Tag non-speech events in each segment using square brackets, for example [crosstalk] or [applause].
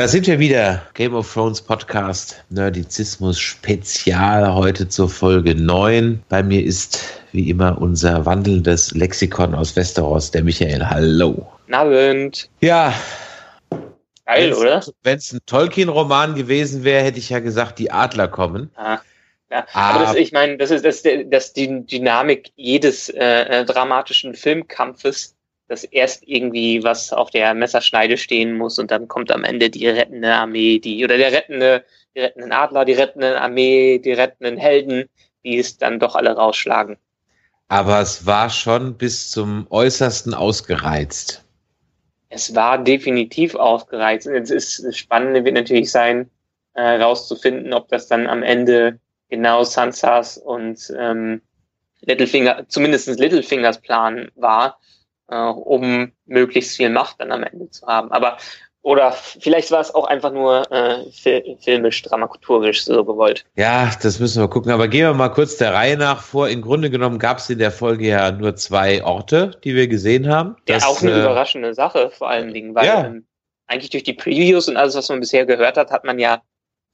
Da sind wir wieder. Game of Thrones Podcast, Nerdizismus Spezial, heute zur Folge 9. Bei mir ist wie immer unser wandelndes Lexikon aus Westeros, der Michael. Hallo. Abend. Ja. Geil, oder? Wenn es ein Tolkien-Roman gewesen wäre, hätte ich ja gesagt, die Adler kommen. Ah. Ja, aber das, ich meine, das ist das, das die Dynamik jedes äh, äh, dramatischen Filmkampfes, dass erst irgendwie was auf der Messerschneide stehen muss und dann kommt am Ende die rettende Armee, die oder der rettende, die rettenden Adler, die rettende Armee, die rettenden Helden, die es dann doch alle rausschlagen. Aber es war schon bis zum Äußersten ausgereizt. Es war definitiv ausgereizt. Und jetzt ist das Spannende wird natürlich sein, äh, rauszufinden, ob das dann am Ende genau Sansas und ähm, Littlefinger, zumindest Littlefingers Plan war, äh, um möglichst viel Macht dann am Ende zu haben. Aber oder vielleicht war es auch einfach nur äh, filmisch, dramaturgisch so gewollt. Ja, das müssen wir gucken. Aber gehen wir mal kurz der Reihe nach vor. Im Grunde genommen gab es in der Folge ja nur zwei Orte, die wir gesehen haben. Ja, das, auch eine äh, überraschende Sache vor allen Dingen, weil ja. ähm, eigentlich durch die Previews und alles, was man bisher gehört hat, hat man ja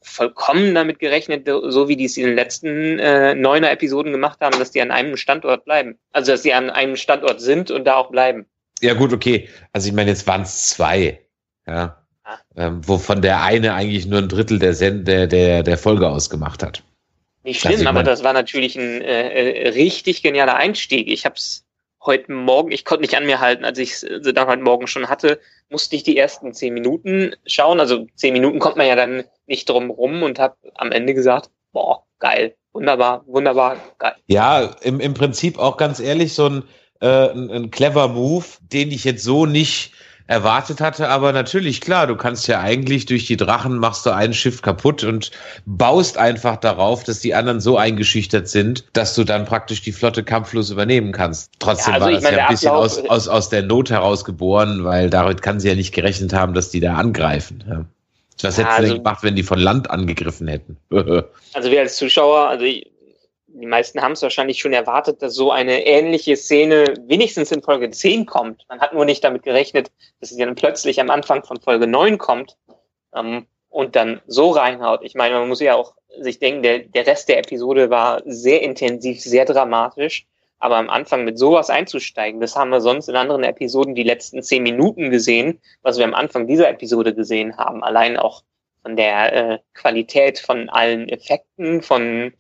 vollkommen damit gerechnet, so wie die es in den letzten äh, neuner Episoden gemacht haben, dass die an einem Standort bleiben. Also dass sie an einem Standort sind und da auch bleiben. Ja, gut, okay. Also ich meine, jetzt waren es zwei. Ja. Ah. Ähm, wovon der eine eigentlich nur ein Drittel der, Send der, der, der Folge ausgemacht hat. Nicht Also schlimm, aber das war natürlich ein äh, äh, richtig genialer Einstieg. Ich habe es heute Morgen, ich konnte nicht an mir halten, als ich es äh, dann heute Morgen schon hatte, musste ich die ersten zehn Minuten schauen. Also zehn Minuten kommt man ja dann nicht drum rum und habe am Ende gesagt, boah, geil, wunderbar, wunderbar, geil. Ja, im, im Prinzip auch ganz ehrlich so ein, äh, ein, ein clever Move, den ich jetzt so nicht erwartet hatte, aber natürlich klar, du kannst ja eigentlich durch die Drachen machst du ein Schiff kaputt und baust einfach darauf, dass die anderen so eingeschüchtert sind, dass du dann praktisch die Flotte kampflos übernehmen kannst. Trotzdem Ja, also war ich das meine, ja ein bisschen aus, aus, aus der Not heraus geboren, weil damit kann sie ja nicht gerechnet haben, dass die da angreifen. Ja. Was Ja, hätten sie denn gemacht, wenn die von Land angegriffen hätten? [laughs] Also wir als Zuschauer, also ich, die meisten haben es wahrscheinlich schon erwartet, dass so eine ähnliche Szene wenigstens in Folge 10 kommt. Man hat nur nicht damit gerechnet, dass sie dann plötzlich am Anfang von Folge 9 kommt ähm, und dann so reinhaut. Ich meine, man muss ja auch sich denken, der, der Rest der Episode war sehr intensiv, sehr dramatisch. Aber am Anfang mit sowas einzusteigen, das haben wir sonst in anderen Episoden die letzten zehn Minuten gesehen, was wir am Anfang dieser Episode gesehen haben. Allein auch von der äh, Qualität von allen Effekten, von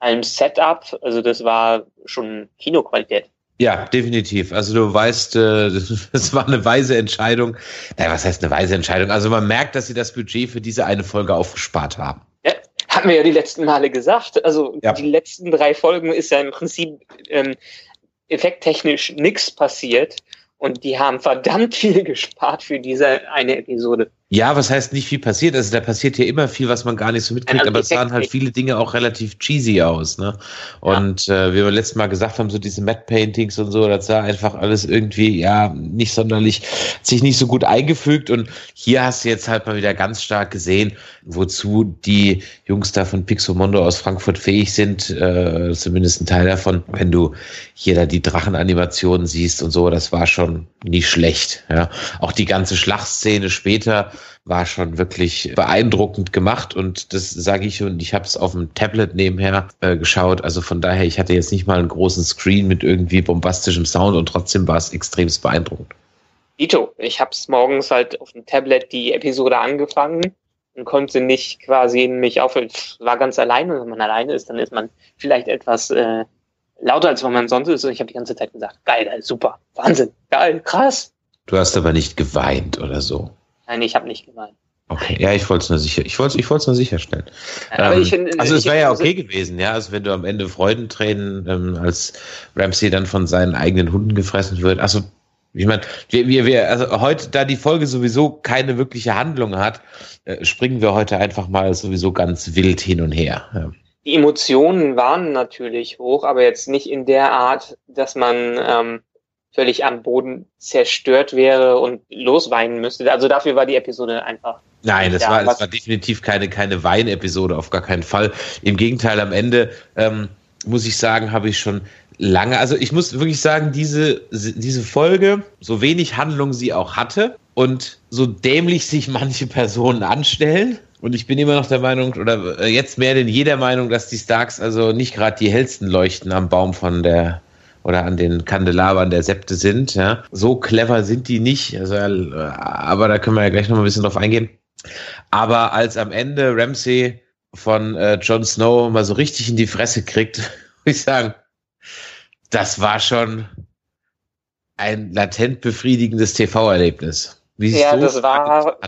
allem Setup. Also das war schon Kinoqualität. Ja, definitiv. Also du weißt, äh, [laughs] das war eine weise Entscheidung. Naja, was heißt eine weise Entscheidung? Also man merkt, dass sie das Budget für diese eine Folge aufgespart haben. Ja, haben wir ja die letzten Male gesagt. Also Ja. die letzten drei Folgen ist ja im Prinzip ähm, effekttechnisch nichts passiert. Und die haben verdammt [laughs] viel gespart für diese eine Episode. Ja, was heißt nicht viel passiert? Also da passiert ja immer viel, was man gar nicht so mitkriegt, Also aber es sahen halt viele Dinge auch relativ cheesy aus, ne? Und äh, wie wir letztes Mal gesagt haben, so diese Matte Paintings und so, das sah einfach alles irgendwie, ja, nicht sonderlich, hat sich nicht so gut eingefügt. Und hier hast du jetzt halt mal wieder ganz stark gesehen, wozu die Jungs da von Pixomondo aus Frankfurt fähig sind, äh, zumindest ein Teil davon, wenn du hier da die Drachenanimationen siehst und so, das war schon nicht schlecht. Ja. Auch die ganze Schlachtszene später war schon wirklich beeindruckend gemacht und das sage ich und ich habe es auf dem Tablet nebenher äh, geschaut. Also von daher, ich hatte jetzt nicht mal einen großen Screen mit irgendwie bombastischem Sound und trotzdem war es extremst beeindruckend. Dito, ich habe es morgens halt auf dem Tablet die Episode angefangen und konnte nicht quasi mich auf, war ganz alleine. Und wenn man alleine ist, dann ist man vielleicht etwas äh, lauter, als wenn man sonst ist. Und ich habe die ganze Zeit gesagt, geil, geil, super, Wahnsinn, geil, krass. Du hast aber nicht geweint oder so. Nein, ich habe nicht gemeint. Okay, ja, ich wollte es nur sicher, ich wollte ich wollte es nur sicherstellen. Ähm, ich finde, also es wäre ja okay gewesen, ja, also wenn du am Ende Freudentränen, ähm, als Ramsey dann von seinen eigenen Hunden gefressen wird. Also ich meine, wir, wir, wir, also heute, da die Folge sowieso keine wirkliche Handlung hat, äh, springen wir heute einfach mal sowieso ganz wild hin und her. Ja. Die Emotionen waren natürlich hoch, aber jetzt nicht in der Art, dass man ähm, völlig am Boden zerstört wäre und losweinen müsste. Also dafür war die Episode einfach. Nein, das Ja, war, das war definitiv keine, keine Wein-Episode, auf gar keinen Fall. Im Gegenteil, am Ende, ähm, muss ich sagen, habe ich schon lange. Also ich muss wirklich sagen, diese, diese Folge, so wenig Handlung sie auch hatte und so dämlich sich manche Personen anstellen. Und ich bin immer noch der Meinung, oder äh, jetzt mehr denn jeder Meinung, dass die Starks also nicht gerade die hellsten Leuchten am Baum von der oder an den Kandelabern der Septe sind. Ja. So clever sind die nicht. Also, äh, aber da können wir ja gleich noch mal ein bisschen drauf eingehen. Aber als am Ende Ramsey von äh, Jon Snow mal so richtig in die Fresse kriegt, [laughs] muss ich sagen, das war schon ein latent befriedigendes TV-Erlebnis. Ja, so das war,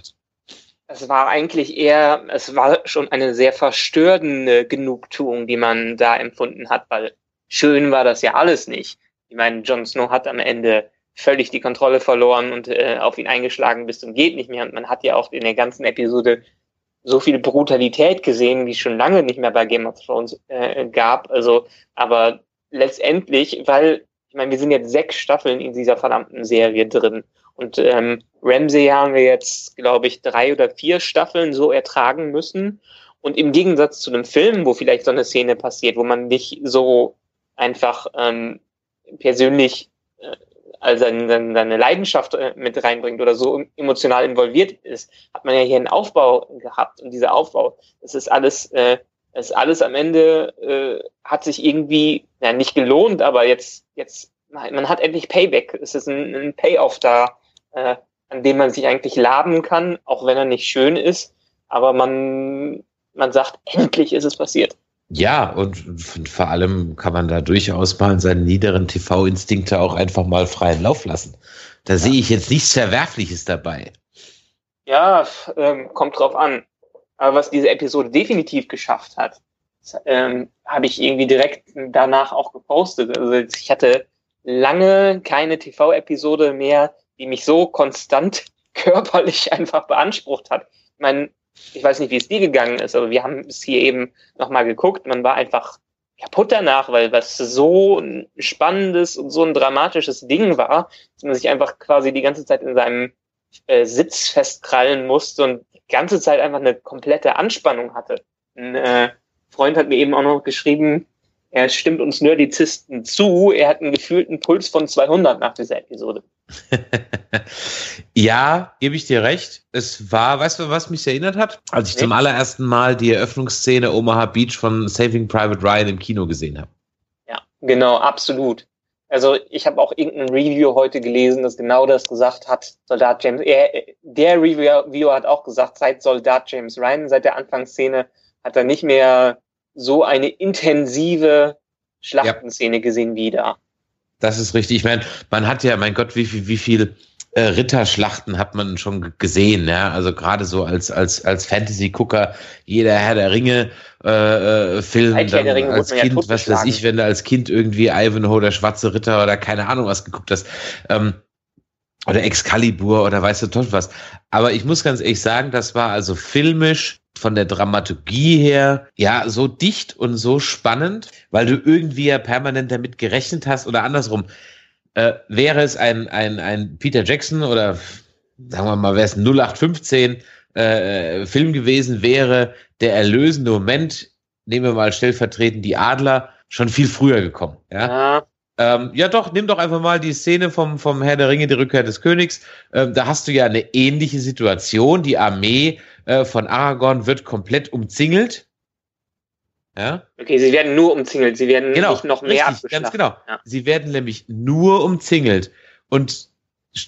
es war eigentlich eher, es war schon eine sehr verstörende Genugtuung, die man da empfunden hat, weil schön war das ja alles nicht. Ich meine, Jon Snow hat am Ende völlig die Kontrolle verloren und äh, auf ihn eingeschlagen bis zum geht nicht mehr. Und man hat ja auch in der ganzen Episode so viel Brutalität gesehen, wie es schon lange nicht mehr bei Game of Thrones äh, gab. Also, aber letztendlich, weil, ich meine, wir sind jetzt sechs Staffeln in dieser verdammten Serie drin. Und ähm, Ramsey haben wir jetzt, glaube ich, drei oder vier Staffeln so ertragen müssen. Und im Gegensatz zu einem Film, wo vielleicht so eine Szene passiert, wo man nicht so einfach ähm, persönlich äh, also seine, seine Leidenschaft äh, mit reinbringt oder so emotional involviert ist, hat man ja hier einen Aufbau gehabt. Und dieser Aufbau, das ist alles, äh, das ist alles am Ende, äh, hat sich irgendwie, ja, nicht gelohnt, aber jetzt, jetzt, man hat endlich Payback. Es ist ein, ein Payoff da, äh, an dem man sich eigentlich laben kann, auch wenn er nicht schön ist. Aber man, man sagt, endlich ist es passiert. Ja, und vor allem kann man da durchaus mal seine niederen TV-Instinkte auch einfach mal freien Lauf lassen. Da ja. sehe ich jetzt nichts Verwerfliches dabei. Ja, ähm, kommt drauf an. Aber was diese Episode definitiv geschafft hat, ähm, habe ich irgendwie direkt danach auch gepostet. Also ich hatte lange keine TV-Episode mehr, die mich so konstant [laughs] körperlich einfach beansprucht hat. Ich meine, ich weiß nicht, wie es dir gegangen ist, aber wir haben es hier eben nochmal geguckt. Man war einfach kaputt danach, weil was so ein spannendes und so ein dramatisches Ding war, dass man sich einfach quasi die ganze Zeit in seinem äh, Sitz festkrallen musste und die ganze Zeit einfach eine komplette Anspannung hatte. Ein äh, Freund hat mir eben auch noch geschrieben, er stimmt uns Nerdizisten zu, er hat einen gefühlten Puls von 200 nach dieser Episode. [laughs] ja, gebe ich dir recht. Es war, weißt du, was mich erinnert hat? Als ich nee. zum allerersten Mal die Eröffnungsszene Omaha Beach von Saving Private Ryan im Kino gesehen habe. Ja, genau, absolut. Also ich habe auch irgendein Review heute gelesen, das genau das gesagt hat. Soldat James, er, der Reviewer hat auch gesagt, seit Soldat James Ryan, seit der Anfangsszene hat er nicht mehr so eine intensive Schlachtenszene ja. gesehen wie da. Das ist richtig. Ich meine, man hat ja, mein Gott, wie viel, wie viel äh, Ritterschlachten hat man schon gesehen, ja. Also gerade so als, als, als Fantasy-Gucker, jeder Herr der Ringe äh, äh Film, dann als Kind, ja was weiß ich, wenn du als Kind irgendwie Ivanhoe, der schwarze Ritter oder keine Ahnung was geguckt hast. Ähm, oder Excalibur oder weißt du toll was. Aber ich muss ganz ehrlich sagen, das war also filmisch von der Dramaturgie her ja so dicht und so spannend, weil du irgendwie ja permanent damit gerechnet hast oder andersrum. Äh, wäre es ein, ein, ein Peter Jackson oder sagen wir mal, wäre es ein 0815 äh, Film gewesen, wäre der erlösende Moment, nehmen wir mal stellvertretend die Adler, schon viel früher gekommen. Ja. ja. Ähm, ja, doch, nimm doch einfach mal die Szene vom, vom Herr der Ringe, die Rückkehr des Königs. Ähm, da hast du ja eine ähnliche Situation. Die Armee äh, von Aragorn wird komplett umzingelt. Ja? Okay, sie werden nur umzingelt, sie werden genau, nicht noch mehr richtig, Ganz genau. Ja. Sie werden nämlich nur umzingelt. Und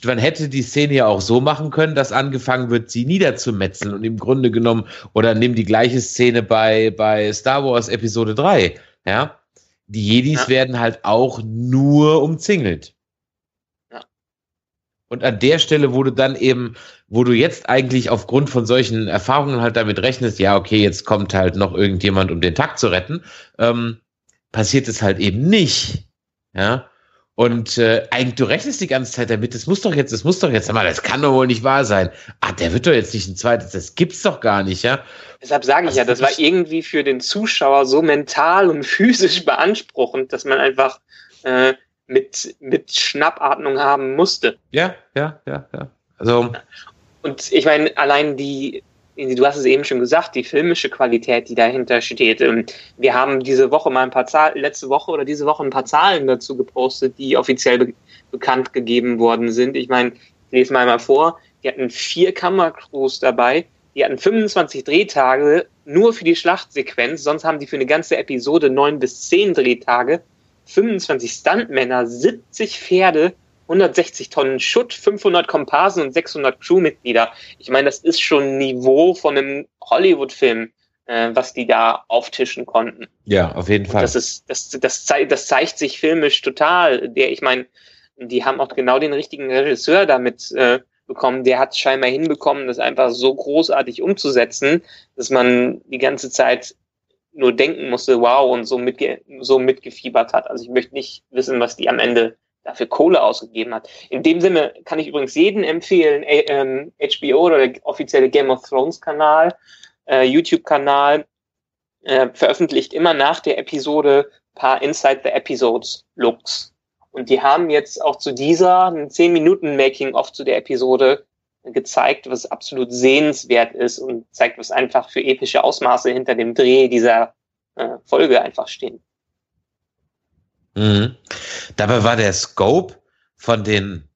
man hätte die Szene ja auch so machen können, dass angefangen wird, sie niederzumetzeln und im Grunde genommen, oder nimm die gleiche Szene bei, bei Star Wars Episode 3, ja die Jedis ja. werden halt auch nur umzingelt. Und an der Stelle, wo du dann eben, wo du jetzt eigentlich aufgrund von solchen Erfahrungen halt damit rechnest, ja, okay, jetzt kommt halt noch irgendjemand, um den Tag zu retten, ähm, passiert es halt eben nicht. Ja. Und äh, eigentlich, du rechnest die ganze Zeit damit, das muss doch jetzt, das muss doch jetzt, mal, das kann doch wohl nicht wahr sein. Ah, der wird doch jetzt nicht ein zweites, das gibt's doch gar nicht, ja. Deshalb sage ich also ja, das war irgendwie für den Zuschauer so mental und [laughs] physisch beanspruchend, dass man einfach äh, mit, mit Schnappatmung haben musste. Ja, ja, ja, ja. Also. Und ich meine, allein die, du hast es eben schon gesagt, die filmische Qualität, die dahinter steht. Ähm, wir haben diese Woche mal ein paar Zahlen, letzte Woche oder diese Woche ein paar Zahlen dazu gepostet, die offiziell be bekannt gegeben worden sind. Ich meine, ich lese mal mal vor. Die hatten vier Kammercrews dabei. Die hatten 25 Drehtage nur für die Schlachtsequenz. Sonst haben die für eine ganze Episode neun bis zehn Drehtage. 25 Stuntmänner, 70 Pferde, 160 Tonnen Schutt, 500 Komparsen und 600 Crewmitglieder. Ich meine, das ist schon Niveau von einem Hollywood-Film, äh, was die da auftischen konnten. Ja, auf jeden Fall. Und das ist, das, das, das zeigt sich filmisch total. Der, ich meine, die haben auch genau den richtigen Regisseur damit äh, bekommen. Der hat scheinbar hinbekommen, das einfach so großartig umzusetzen, dass man die ganze Zeit nur denken musste, wow, und so, mitge so mitgefiebert hat. Also ich möchte nicht wissen, was die am Ende dafür Kohle ausgegeben hat. In dem Sinne kann ich übrigens jeden empfehlen, äh, ähm, HBO oder der offizielle Game of Thrones Kanal, äh, YouTube-Kanal, äh, veröffentlicht immer nach der Episode paar Inside the Episodes Looks. Und die haben jetzt auch zu dieser einen 10 Minuten Making-of zu der Episode gezeigt, was absolut sehenswert ist und zeigt, was einfach für epische Ausmaße hinter dem Dreh dieser äh, Folge einfach stehen. Mhm. Dabei war der Scope von den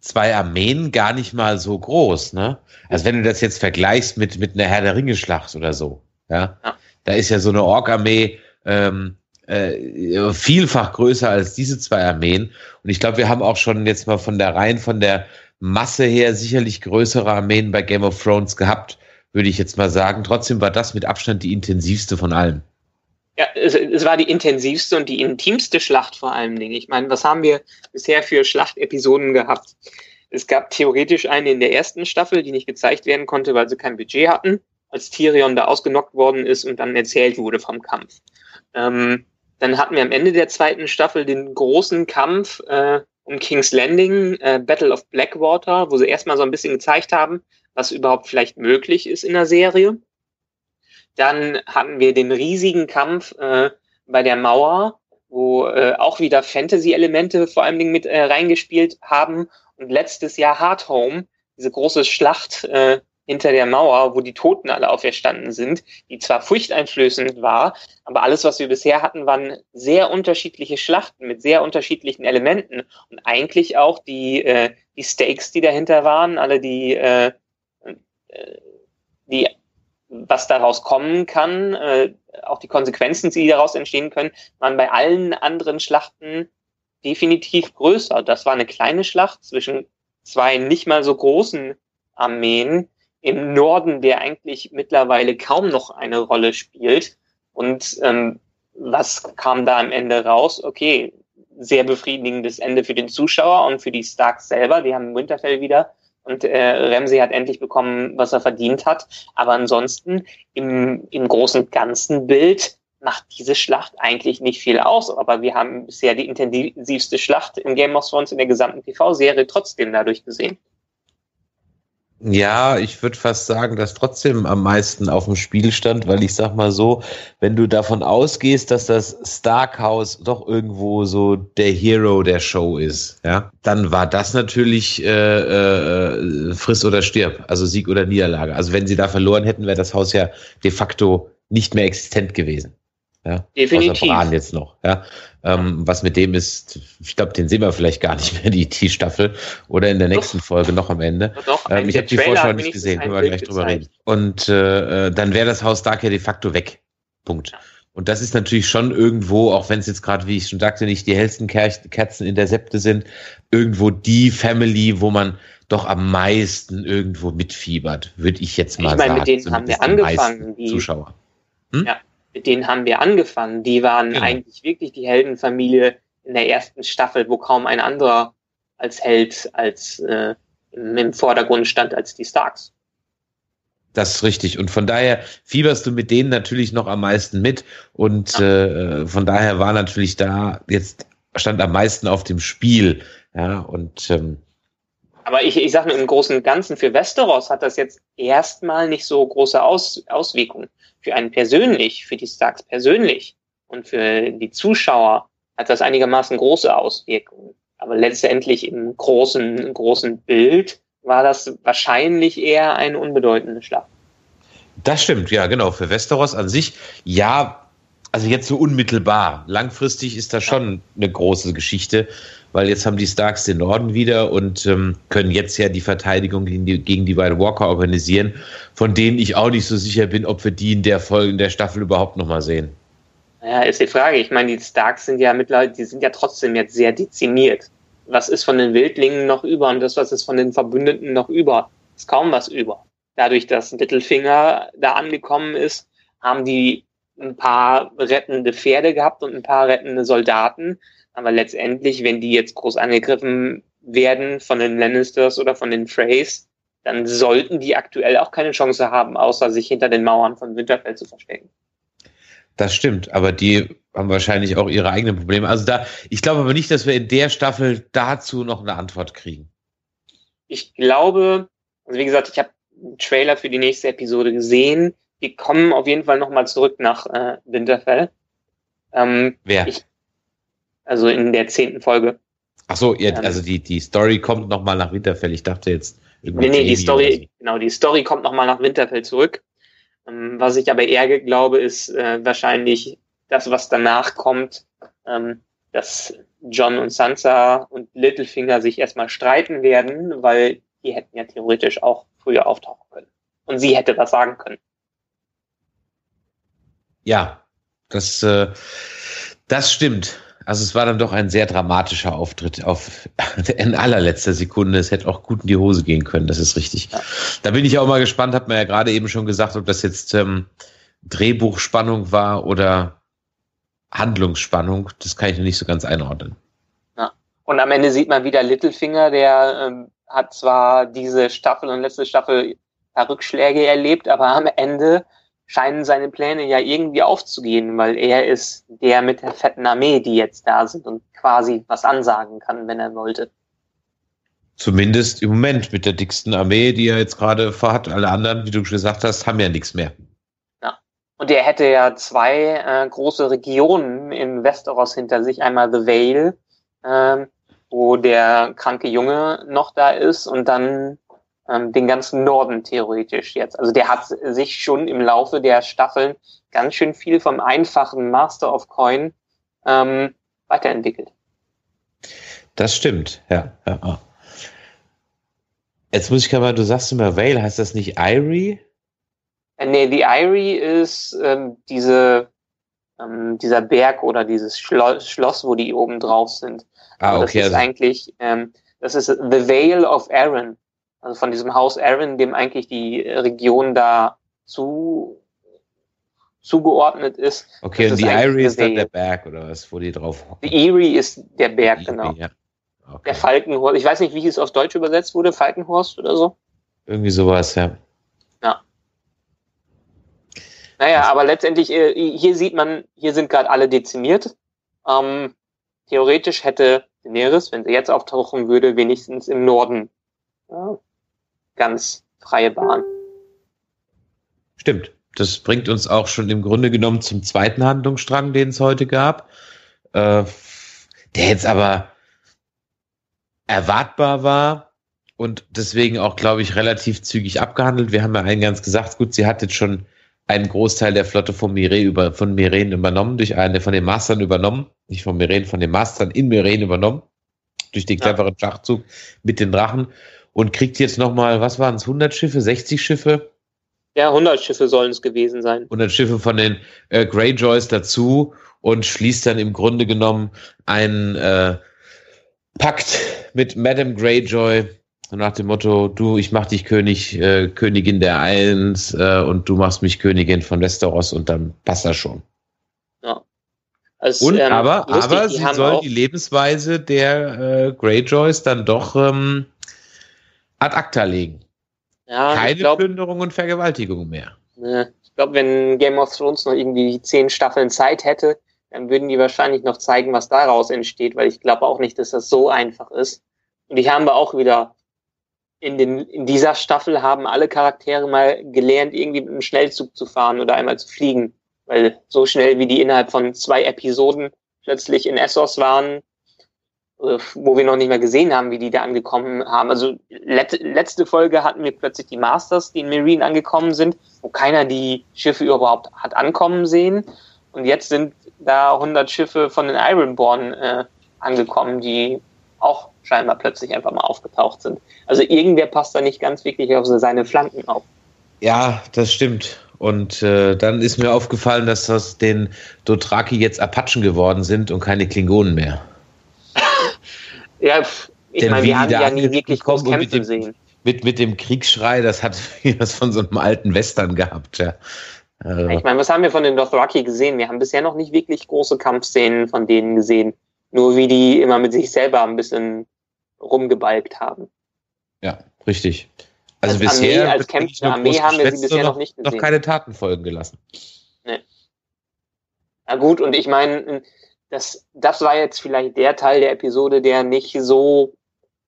zwei Armeen gar nicht mal so groß, ne? Also wenn du das jetzt vergleichst mit, mit einer Herr der Ringe-Schlacht oder so, ja? ja. Da ist ja so eine Ork-Armee ähm, äh, vielfach größer als diese zwei Armeen. Und ich glaube, wir haben auch schon jetzt mal von der Reihen, von der Masse her sicherlich größere Armeen bei Game of Thrones gehabt, würde ich jetzt mal sagen. Trotzdem war das mit Abstand die intensivste von allen. Ja, es, es, war die intensivste und die intimste Schlacht vor allen Dingen. Ich meine, was haben wir bisher für Schlachtepisoden gehabt? Es gab theoretisch eine in der ersten Staffel, die nicht gezeigt werden konnte, weil sie kein Budget hatten, als Tyrion da ausgenockt worden ist und dann erzählt wurde vom Kampf. Ähm, dann hatten wir am Ende der zweiten Staffel den großen Kampf äh, um King's Landing, äh, Battle of Blackwater, wo sie erstmal so ein bisschen gezeigt haben, was überhaupt vielleicht möglich ist in der Serie. Dann hatten wir den riesigen Kampf äh, bei der Mauer, wo äh, auch wieder Fantasy-Elemente vor allen Dingen mit äh, reingespielt haben. Und letztes Jahr Hard Home, diese große Schlacht äh, hinter der Mauer, wo die Toten alle auferstanden sind, die zwar furchteinflößend war, aber alles, was wir bisher hatten, waren sehr unterschiedliche Schlachten mit sehr unterschiedlichen Elementen und eigentlich auch die, äh, die Stakes, die dahinter waren, alle die, äh, äh die was daraus kommen kann, äh, auch die Konsequenzen, die daraus entstehen können, waren bei allen anderen Schlachten definitiv größer. Das war eine kleine Schlacht zwischen zwei nicht mal so großen Armeen im Norden, der eigentlich mittlerweile kaum noch eine Rolle spielt. Und ähm, was kam da am Ende raus? Okay, sehr befriedigendes Ende für den Zuschauer und für die Starks selber. Die haben Winterfell wieder und äh, Ramsey hat endlich bekommen, was er verdient hat. Aber ansonsten im, im großen ganzen Bild macht diese Schlacht eigentlich nicht viel aus. Aber wir haben bisher die intensivste Schlacht im Game of Thrones in der gesamten TV-Serie trotzdem dadurch gesehen. Ja, ich würde fast sagen, dass trotzdem am meisten auf dem Spiel stand, weil ich sag mal so, wenn du davon ausgehst, dass das Starkhaus doch irgendwo so der Hero der Show ist, ja, dann war das natürlich äh, äh, friss oder stirb, also Sieg oder Niederlage. Also wenn sie da verloren hätten, wäre das Haus ja de facto nicht mehr existent gewesen. Ja, Definitiv. Außer Bran jetzt noch. Ja, ähm, was mit dem ist, ich glaube, den sehen wir vielleicht gar nicht mehr, die, die Staffel. Oder in der nächsten doch. Folge noch am Ende. Doch, ähm, ich habe die Vorschau nicht gesehen, können wir gleich drüber reden. Und äh, äh, dann wäre das Haus Stark ja de facto weg. Punkt. Und das ist natürlich schon irgendwo, auch wenn es jetzt gerade, wie ich schon sagte, nicht die hellsten Kerzen in der Septe sind, irgendwo die Family, wo man doch am meisten irgendwo mitfiebert, würde ich jetzt mal ich meine, sagen. Mit denen haben wir angefangen. Die Zuschauer. Hm? Ja, mit denen haben wir angefangen. Die waren genau. eigentlich wirklich die Heldenfamilie in der ersten Staffel, wo kaum ein anderer als Held als äh, im Vordergrund stand als die Starks. Das ist richtig. Und von daher fieberst du mit denen natürlich noch am meisten mit. Und ja. äh, von daher war natürlich da jetzt stand am meisten auf dem Spiel. Ja, und ähm, aber ich, ich sage nur, im Großen und Ganzen für Westeros hat das jetzt erstmal nicht so große Aus, Auswirkungen für einen persönlich, für die Starks persönlich und für die Zuschauer hat das einigermaßen große Auswirkungen. Aber letztendlich im großen, großen Bild war das wahrscheinlich eher eine unbedeutende Schlacht. Das stimmt, ja, genau. Für Westeros an sich, ja, also jetzt so unmittelbar. Langfristig ist das schon eine große Geschichte, weil jetzt haben die Starks den Norden wieder und ähm, können jetzt ja die Verteidigung gegen die, gegen die White Walker organisieren, von denen ich auch nicht so sicher bin, ob wir die in der Folge, in der Staffel überhaupt nochmal sehen. Ja, ist die Frage. Ich meine, die Starks sind ja mittlerweile, die sind ja trotzdem jetzt sehr dezimiert. Was ist von den Wildlingen noch über und das, was ist von den Verbündeten noch über? Ist kaum was über. Dadurch, dass Littlefinger da angekommen ist, haben die ein paar rettende Pferde gehabt und ein paar rettende Soldaten. Aber letztendlich, wenn die jetzt groß angegriffen werden von den Lannisters oder von den Freys, dann sollten die aktuell auch keine Chance haben, außer sich hinter den Mauern von Winterfell zu verstecken. Das stimmt, aber die haben wahrscheinlich auch ihre eigenen Probleme. Also da, ich glaube aber nicht, dass wir in der Staffel dazu noch eine Antwort kriegen. Ich glaube, also wie gesagt, ich habe einen Trailer für die nächste Episode gesehen. Wir kommen auf jeden Fall nochmal zurück nach äh, Winterfell. Ähm, Wer? Ich, also in der zehnten Folge. Ach so, ja, ähm, also die, die Story kommt nochmal nach Winterfell. Ich dachte jetzt. Nee, nee, die Story, so. genau, die Story kommt nochmal nach Winterfell zurück. Ähm, was ich aber eher glaube, ist äh, wahrscheinlich das, was danach kommt, ähm, dass John und Sansa und Littlefinger sich erstmal streiten werden, weil die hätten ja theoretisch auch früher auftauchen können. Und sie hätte was sagen können. Ja, das, äh, das stimmt. Also es war dann doch ein sehr dramatischer Auftritt auf [laughs] in allerletzter Sekunde. Es hätte auch gut in die Hose gehen können, das ist richtig. Da bin ich auch mal gespannt, hat man ja gerade eben schon gesagt, ob das jetzt ähm, Drehbuchspannung war oder Handlungsspannung. Das kann ich noch nicht so ganz einordnen. Ja. Und am Ende sieht man wieder Littlefinger, der ähm, hat zwar diese Staffel und letzte Staffel Rückschläge erlebt, aber am Ende scheinen seine Pläne ja irgendwie aufzugehen, weil er ist der mit der fetten Armee, die jetzt da sind und quasi was ansagen kann, wenn er wollte. Zumindest im Moment mit der dicksten Armee, die er jetzt gerade vorhat. Alle anderen, wie du schon gesagt hast, haben ja nichts mehr. Ja. Und er hätte ja zwei äh, große Regionen in Westeros hinter sich. Einmal The Vale, äh, wo der kranke Junge noch da ist und dann ähm, den ganzen Norden theoretisch jetzt. Also der hat sich schon im Laufe der Staffeln ganz schön viel vom einfachen Master of Coin ähm, weiterentwickelt. Das stimmt, ja. ja. Jetzt muss ich mal, du sagst immer Vale, heißt das nicht Irie? Äh, nee, die Irie ist ähm, diese, ähm, dieser Berg oder dieses Schlo Schloss, wo die oben drauf sind. Ah, okay. Das ist also eigentlich, ähm, das ist The Vale of Aaron also von diesem Haus Aaron, dem eigentlich die Region da zu zugeordnet ist. Okay, und die Erie ist dann der Berg oder was, wo die drauf hocken? Die Erie ist der Berg, Erie, genau. Ja. Okay. Der Falkenhorst, ich weiß nicht, wie es auf Deutsch übersetzt wurde, Falkenhorst oder so. Irgendwie sowas, ja. Ja. Naja, aber letztendlich, äh, hier sieht man, hier sind gerade alle dezimiert. Ähm, theoretisch hätte Daenerys, wenn sie jetzt auftauchen würde, wenigstens im Norden ja, ganz freie Bahn. Stimmt. Das bringt uns auch schon im Grunde genommen zum zweiten Handlungsstrang, den es heute gab. Äh, der jetzt aber erwartbar war und deswegen auch, glaube ich, relativ zügig abgehandelt. Wir haben ja eingangs gesagt, gut, sie hat jetzt schon einen Großteil der Flotte von Miren, über, von Miren übernommen, durch eine von den Mastern übernommen, nicht von Miren, von den Mastern in Miren übernommen, durch den cleveren. Schachzug mit den Drachen und kriegt jetzt nochmal, was waren es, 100 Schiffe, 60 Schiffe? Ja, 100 Schiffe sollen es gewesen sein. 100 Schiffe von den äh, Greyjoys dazu und schließt dann im Grunde genommen einen äh, Pakt mit Madame Greyjoy nach dem Motto, du, ich mach dich König, äh, Königin der Islands äh, und du machst mich Königin von Westeros und dann passt das schon. Ja. Also, und ähm, aber, lustig, aber sie soll die Lebensweise der äh, Greyjoys dann doch ähm, ad acta legen. Ja, Keine glaub, Plünderung und Vergewaltigung mehr. Ne, ich glaube, wenn Game of Thrones noch irgendwie zehn Staffeln Zeit hätte, dann würden die wahrscheinlich noch zeigen, was daraus entsteht, weil ich glaube auch nicht, dass das so einfach ist. Und die haben wir auch wieder in, den, in dieser Staffel haben alle Charaktere mal gelernt, irgendwie mit einem Schnellzug zu fahren oder einmal zu fliegen. Weil so schnell wie die innerhalb von zwei Episoden plötzlich in Essos waren, wo wir noch nicht mehr gesehen haben, wie die da angekommen haben. Also let letzte Folge hatten wir plötzlich die Masters, die in Marine angekommen sind, wo keiner die Schiffe überhaupt hat ankommen sehen. Und jetzt sind da 100 Schiffe von den Ironborn äh, angekommen, die auch scheinbar plötzlich einfach mal aufgetaucht sind. Also irgendwer passt da nicht ganz wirklich auf seine Flanken auf. Ja, das stimmt. Und äh, dann ist mir aufgefallen, dass das den Dothraki jetzt Apachen geworden sind und keine Klingonen mehr. Ja, ich meine, wir haben ja nie wirklich groß Kämpfe mit dem, sehen. Mit, mit dem Kriegsschrei, das hat [laughs] was von so einem alten Western gehabt, ja. Äh, ich meine, was haben wir von den Dothraki gesehen? Wir haben bisher noch nicht wirklich große Kampfszenen von denen gesehen. Nur wie die immer mit sich selber ein bisschen rumgebalgt haben. Ja, richtig. Also als bisher Armee, als kämpfende Armee haben wir sie bisher noch, noch nicht gesehen. Noch keine Taten folgen gelassen. Nee. Na gut, und ich meine, das, das war jetzt vielleicht der Teil der Episode, der nicht so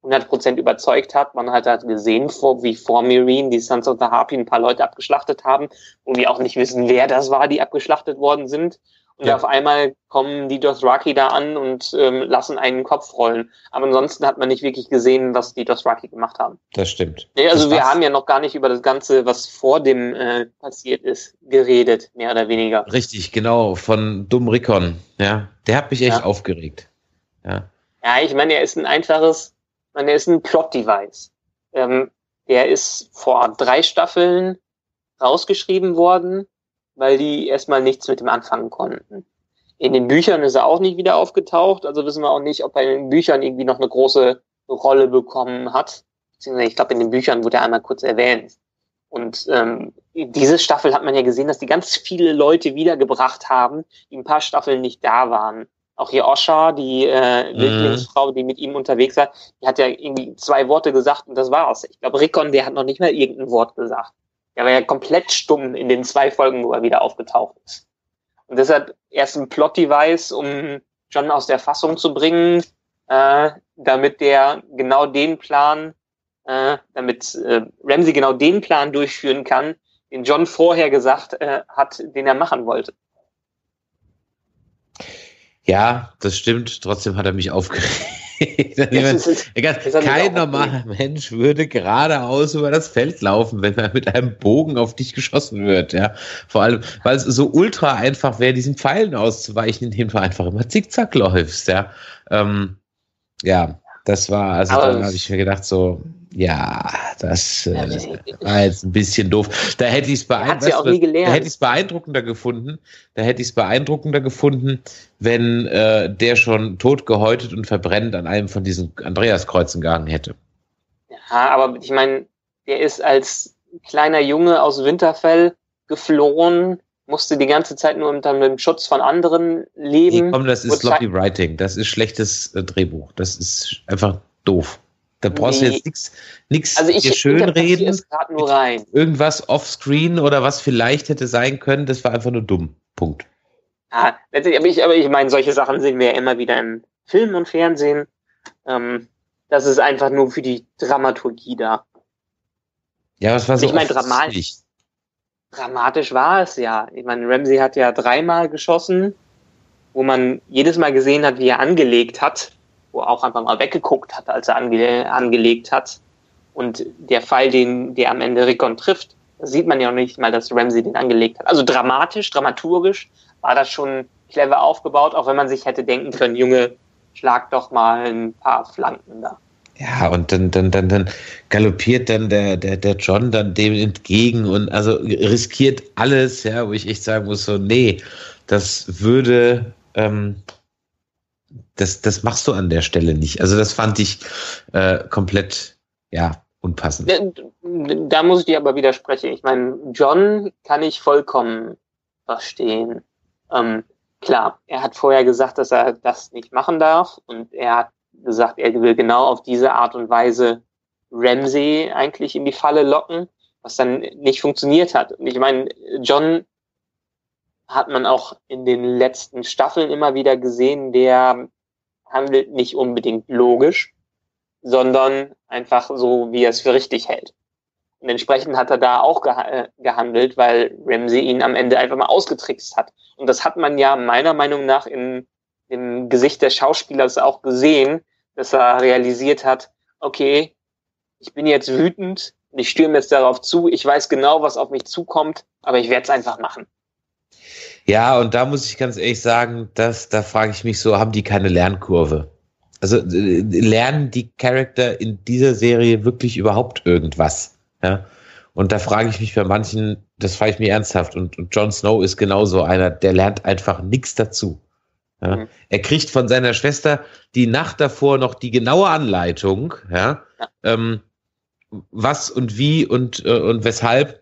100% überzeugt hat. Man hat halt gesehen, wie vor Marine die Sons of the Harpy ein paar Leute abgeschlachtet haben, wo wir auch nicht wissen, wer das war, die abgeschlachtet worden sind. Und ja. auf einmal kommen die Dothraki da an und ähm, lassen einen Kopf rollen. Aber ansonsten hat man nicht wirklich gesehen, was die Dothraki gemacht haben. Das stimmt. Nee, also das wir haben ja noch gar nicht über das Ganze, was vor dem äh, passiert ist, geredet, mehr oder weniger. Richtig, genau, von Dumm Rickon. Ja, der hat mich echt ja. aufgeregt. Ja. ja, ich meine, er ist ein einfaches, ich meine, er ist ein Plot-Device. Ähm, der ist vor drei Staffeln rausgeschrieben worden weil die erstmal nichts mit ihm anfangen konnten. In den Büchern ist er auch nicht wieder aufgetaucht, also wissen wir auch nicht, ob er in den Büchern irgendwie noch eine große Rolle bekommen hat. Beziehungsweise ich glaube, in den Büchern wurde er einmal kurz erwähnt. Und ähm, diese Staffel hat man ja gesehen, dass die ganz viele Leute wiedergebracht haben, die ein paar Staffeln nicht da waren. Auch hier Osha, die äh, mhm. Wildlingsfrau, die mit ihm unterwegs war, die hat ja irgendwie zwei Worte gesagt und das war's. Ich glaube, Rickon, der hat noch nicht mal irgendein Wort gesagt. Er war ja komplett stumm in den zwei Folgen, wo er wieder aufgetaucht ist. Und deshalb erst ein Plot-Device, um John aus der Fassung zu bringen, äh, damit der genau den Plan, äh, damit äh, Ramsey genau den Plan durchführen kann, den John vorher gesagt äh, hat, den er machen wollte. Ja, das stimmt. Trotzdem hat er mich aufgeregt. Kein normaler Mensch würde geradeaus über das Feld laufen, wenn er mit einem Bogen auf dich geschossen wird. Ja, vor allem, weil es so ultra einfach wäre, diesen Pfeilen auszuweichen, indem du einfach immer zickzack läufst. Ja, ähm, ja, das war, also Aber da habe ich mir gedacht, so, ja, das äh, war jetzt ein bisschen doof. Da hätte ich es es beeindruckender gefunden. Da hätte ich es beeindruckender gefunden, wenn äh, der schon tot gehäutet und verbrennt an einem von diesen Andreaskreuzen gehangen hätte. Ja, aber ich meine, der ist als kleiner Junge aus Winterfell geflohen, musste die ganze Zeit nur unter dem Schutz von anderen leben. Nee, komm, das ist sloppy writing, das ist schlechtes äh, Drehbuch, das ist einfach doof. Da brauchst nee. du jetzt nichts nichts also ich, schön reden. nur rein. Irgendwas offscreen oder was vielleicht hätte sein können, das war einfach nur dumm. Punkt. Ah, aber ich, aber ich meine, solche Sachen sehen wir ja immer wieder im Film und Fernsehen. Ähm, das ist einfach nur für die Dramaturgie da. Ja, was war so? Ich meine, dramatisch. Dramatisch war es ja. Ich meine, Ramsey hat ja dreimal geschossen, wo man jedes Mal gesehen hat, wie er angelegt hat wo auch einfach mal weggeguckt hat, als er ange angelegt hat. Und der Fall, den der am Ende Rickon trifft, sieht man ja noch nicht mal, dass Ramsey den angelegt hat. Also dramatisch, dramaturgisch war das schon clever aufgebaut, auch wenn man sich hätte denken können, Junge, schlag doch mal ein paar Flanken da. Ja, und dann, dann, dann, dann galoppiert dann der, der, der John dann dem entgegen und also riskiert alles, ja, wo ich echt sagen muss, so, nee, das würde, ähm, das, das machst du an der Stelle nicht. Also das fand ich äh, komplett, ja, unpassend. Da muss ich dir aber widersprechen. Ich meine, John kann ich vollkommen verstehen. Ähm, klar, er hat vorher gesagt, dass er das nicht machen darf und er hat gesagt, er will genau auf diese Art und Weise Ramsey eigentlich in die Falle locken, was dann nicht funktioniert hat. Und ich meine, John hat man auch in den letzten Staffeln immer wieder gesehen, der handelt nicht unbedingt logisch, sondern einfach so, wie er es für richtig hält. Und entsprechend hat er da auch äh, gehandelt, weil Ramsey ihn am Ende einfach mal ausgetrickst hat. Und das hat man ja meiner Meinung nach in, im Gesicht des Schauspielers auch gesehen, dass er realisiert hat, okay, ich bin jetzt wütend, ich stürme jetzt darauf zu, ich weiß genau, was auf mich zukommt, aber ich werde es einfach machen. Ja, und da muss ich ganz ehrlich sagen, dass, da frage ich mich so, haben die keine Lernkurve? Also äh, lernen die Charakter in dieser Serie wirklich überhaupt irgendwas? Ja. Und da frage ich mich bei manchen, das frage ich mir ernsthaft. Und, und Jon Snow ist genauso einer, der lernt einfach nichts dazu. Ja. Mhm. Er kriegt von seiner Schwester die Nacht davor noch die genaue Anleitung, ja, ja. Ähm, was und wie und, äh, und weshalb.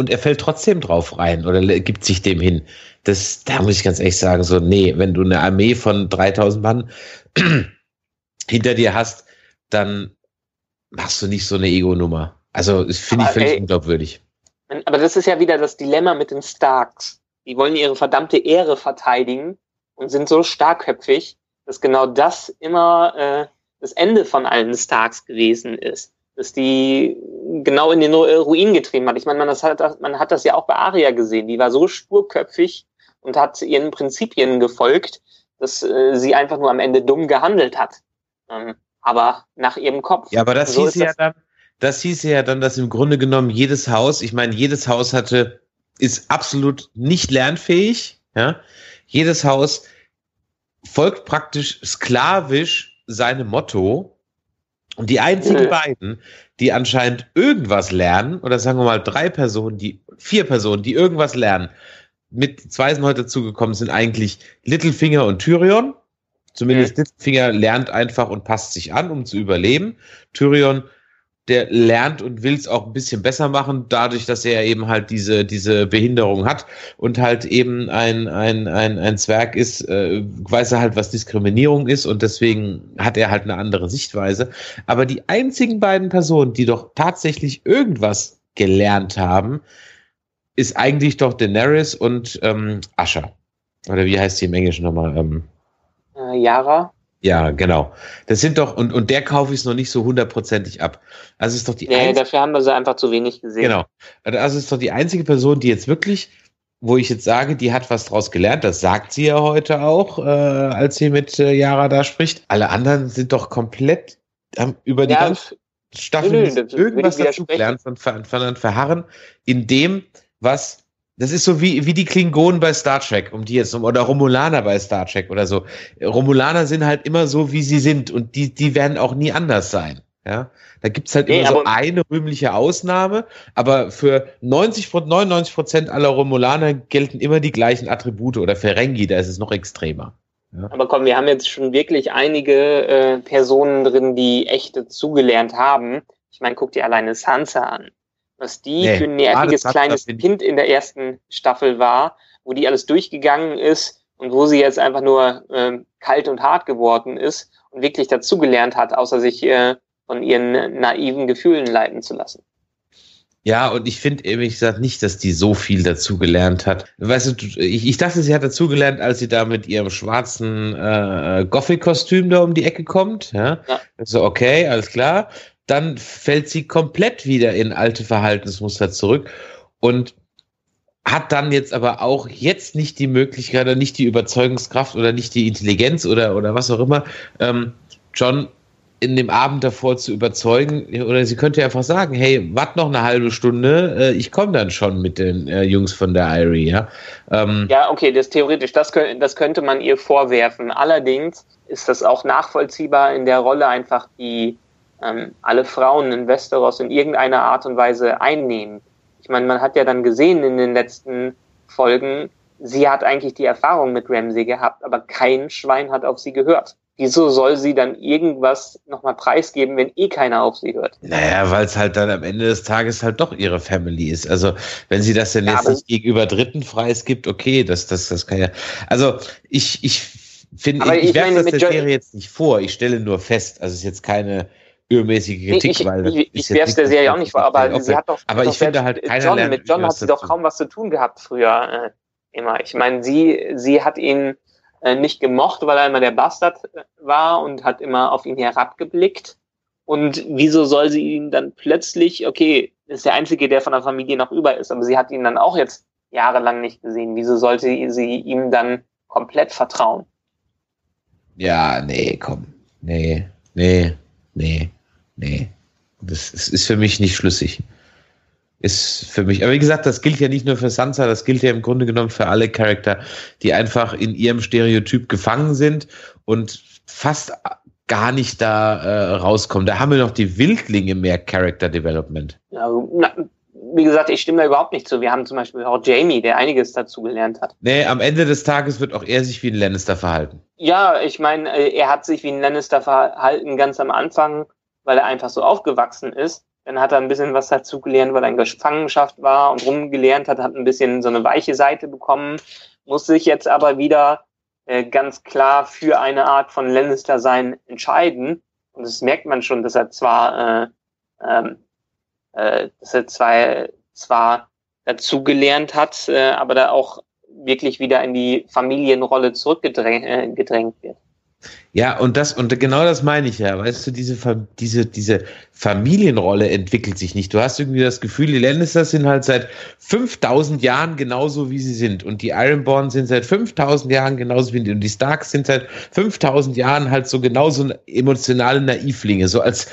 Und er fällt trotzdem drauf rein oder gibt sich dem hin. Das, da muss ich ganz ehrlich sagen, so, nee, wenn du eine Armee von 3000 Mann [clears throat] hinter dir hast, dann machst du nicht so eine Ego-Nummer. Also, das finde ich völlig ey, unglaubwürdig. Aber das ist ja wieder das Dilemma mit den Starks. Die wollen ihre verdammte Ehre verteidigen und sind so starkköpfig, dass genau das immer äh, das Ende von allen Starks gewesen ist. Dass die genau in den Ruin getrieben hat. Ich meine, man, das hat, man hat das ja auch bei Aria gesehen. Die war so sturköpfig und hat ihren Prinzipien gefolgt, dass äh, sie einfach nur am Ende dumm gehandelt hat. Ähm, aber nach ihrem Kopf. Ja, aber das so hieß ja dann, das hieß ja dann, dass im Grunde genommen jedes Haus, ich meine, jedes Haus hatte, ist absolut nicht lernfähig, ja. Jedes Haus folgt praktisch sklavisch seinem Motto. Und die einzigen mhm. beiden, die anscheinend irgendwas lernen, oder sagen wir mal drei Personen, die, vier Personen, die irgendwas lernen, mit zwei sind heute dazugekommen, sind eigentlich Littlefinger und Tyrion. Zumindest mhm. Littlefinger lernt einfach und passt sich an, um zu überleben. Tyrion der lernt und will es auch ein bisschen besser machen, dadurch, dass er eben halt diese, diese Behinderung hat und halt eben ein, ein, ein, ein Zwerg ist, äh, weiß er halt, was Diskriminierung ist und deswegen hat er halt eine andere Sichtweise. Aber die einzigen beiden Personen, die doch tatsächlich irgendwas gelernt haben, ist eigentlich doch Daenerys und ähm, Asher. Oder wie heißt sie im Englischen nochmal? Ähm, äh, Yara. Ja, genau. Das sind doch, und, und der kaufe ich es noch nicht so hundertprozentig ab. Also ist doch die Nee, dafür haben wir sie einfach zu wenig gesehen. Genau. Also ist doch die einzige Person, die jetzt wirklich, wo ich jetzt sage, die hat was draus gelernt, das sagt sie ja heute auch, äh, als sie mit äh, Yara da spricht. Alle anderen sind doch komplett haben über die ja, ganze Staffel nö, nö, irgendwas dazu gelernt ver, verharren in dem, was das ist so wie, wie die Klingonen bei Star Trek, um die jetzt, oder Romulaner bei Star Trek oder so. Romulaner sind halt immer so, wie sie sind und die, die werden auch nie anders sein. Ja, da gibt's halt nee, immer so eine rühmliche Ausnahme, aber für 90, 99 Prozent aller Romulaner gelten immer die gleichen Attribute oder Ferengi, da ist es noch extremer. Ja. Aber komm, wir haben jetzt schon wirklich einige äh, Personen drin, die echt zugelernt haben. Ich meine, guck dir alleine Sansa an was die nee, für ein nerviges kleines Kind in der ersten Staffel war, wo die alles durchgegangen ist und wo sie jetzt einfach nur äh, kalt und hart geworden ist und wirklich dazugelernt hat, außer sich äh, von ihren naiven Gefühlen leiten zu lassen. Ja, und ich finde ehrlich gesagt nicht, dass die so viel dazugelernt hat. Weißt du, ich, ich dachte, sie hat dazugelernt, als sie da mit ihrem schwarzen äh, Gothic-Kostüm da um die Ecke kommt. Ja, ja. so okay, alles klar dann fällt sie komplett wieder in alte Verhaltensmuster zurück und hat dann jetzt aber auch jetzt nicht die Möglichkeit oder nicht die Überzeugungskraft oder nicht die Intelligenz oder, oder was auch immer, ähm, John in dem Abend davor zu überzeugen. Oder sie könnte einfach sagen, hey, wart noch eine halbe Stunde, äh, ich komme dann schon mit den äh, Jungs von der Irie, ja. Ähm, ja, okay, das theoretisch, das, das könnte man ihr vorwerfen. Allerdings ist das auch nachvollziehbar in der Rolle einfach die ähm, alle Frauen in Westeros in irgendeiner Art und Weise einnehmen. Ich meine, man hat ja dann gesehen in den letzten Folgen, sie hat eigentlich die Erfahrung mit Ramsey gehabt, aber kein Schwein hat auf sie gehört. Wieso soll sie dann irgendwas nochmal preisgeben, wenn eh keiner auf sie hört? Naja, weil es halt dann am Ende des Tages halt doch ihre Family ist. Also, wenn sie das denn ja, jetzt nicht gegenüber Dritten preisgibt, okay, das, das, das kann ja. Also, ich, ich finde, ich, ich werfe das der Serie jetzt nicht vor. Ich stelle nur fest, also es ist jetzt keine übermäßige Kritik, ich, weil ich, ich werfe der Serie auch nicht vor, aber sie hat doch, aber ich finde halt John, lernt, mit John hat sie doch kaum was zu tun gehabt früher äh, immer. Ich meine, sie sie hat ihn äh, nicht gemocht, weil er immer der Bastard äh, war und hat immer auf ihn herabgeblickt. Und wieso soll sie ihn dann plötzlich, okay, ist der Einzige, der von der Familie noch über ist, aber sie hat ihn dann auch jetzt jahrelang nicht gesehen. Wieso sollte sie ihm dann komplett vertrauen? Ja, nee, komm. nee, nee, nee, nee. Das ist für mich nicht schlüssig. Ist für mich, aber wie gesagt, das gilt ja nicht nur für Sansa, das gilt ja im Grunde genommen für alle Charakter, die einfach in ihrem Stereotyp gefangen sind und fast gar nicht da äh, rauskommen. Da haben wir noch die Wildlinge mehr Character Development. Ja, na, wie gesagt, ich stimme da überhaupt nicht zu. Wir haben zum Beispiel auch Jamie, der einiges dazu gelernt hat. Nee, am Ende des Tages wird auch er sich wie ein Lannister verhalten. Ja, ich meine, äh, er hat sich wie ein Lannister verhalten ganz am Anfang, weil er einfach so aufgewachsen ist. Dann hat er ein bisschen was dazu gelernt, weil er in Gefangenschaft war und rumgelernt hat, hat ein bisschen so eine weiche Seite bekommen, muss sich jetzt aber wieder äh, ganz klar für eine Art von Lannister sein entscheiden. Und das merkt man schon, dass er zwar, äh, ähm, äh, dass er zwar, zwar dazugelernt hat, äh, aber da auch wirklich wieder in die Familienrolle zurückgedrängt äh, wird. Ja, und das, und genau das meine ich ja. Weißt du, diese, diese, diese Familienrolle entwickelt sich nicht. Du hast irgendwie das Gefühl, die Lannisters sind halt seit 5000 Jahren genauso, wie sie sind. Und die Ironborn sind seit 5000 Jahren genauso wie die. Und die Starks sind seit 5000 Jahren halt so genauso emotionale Naivlinge. So als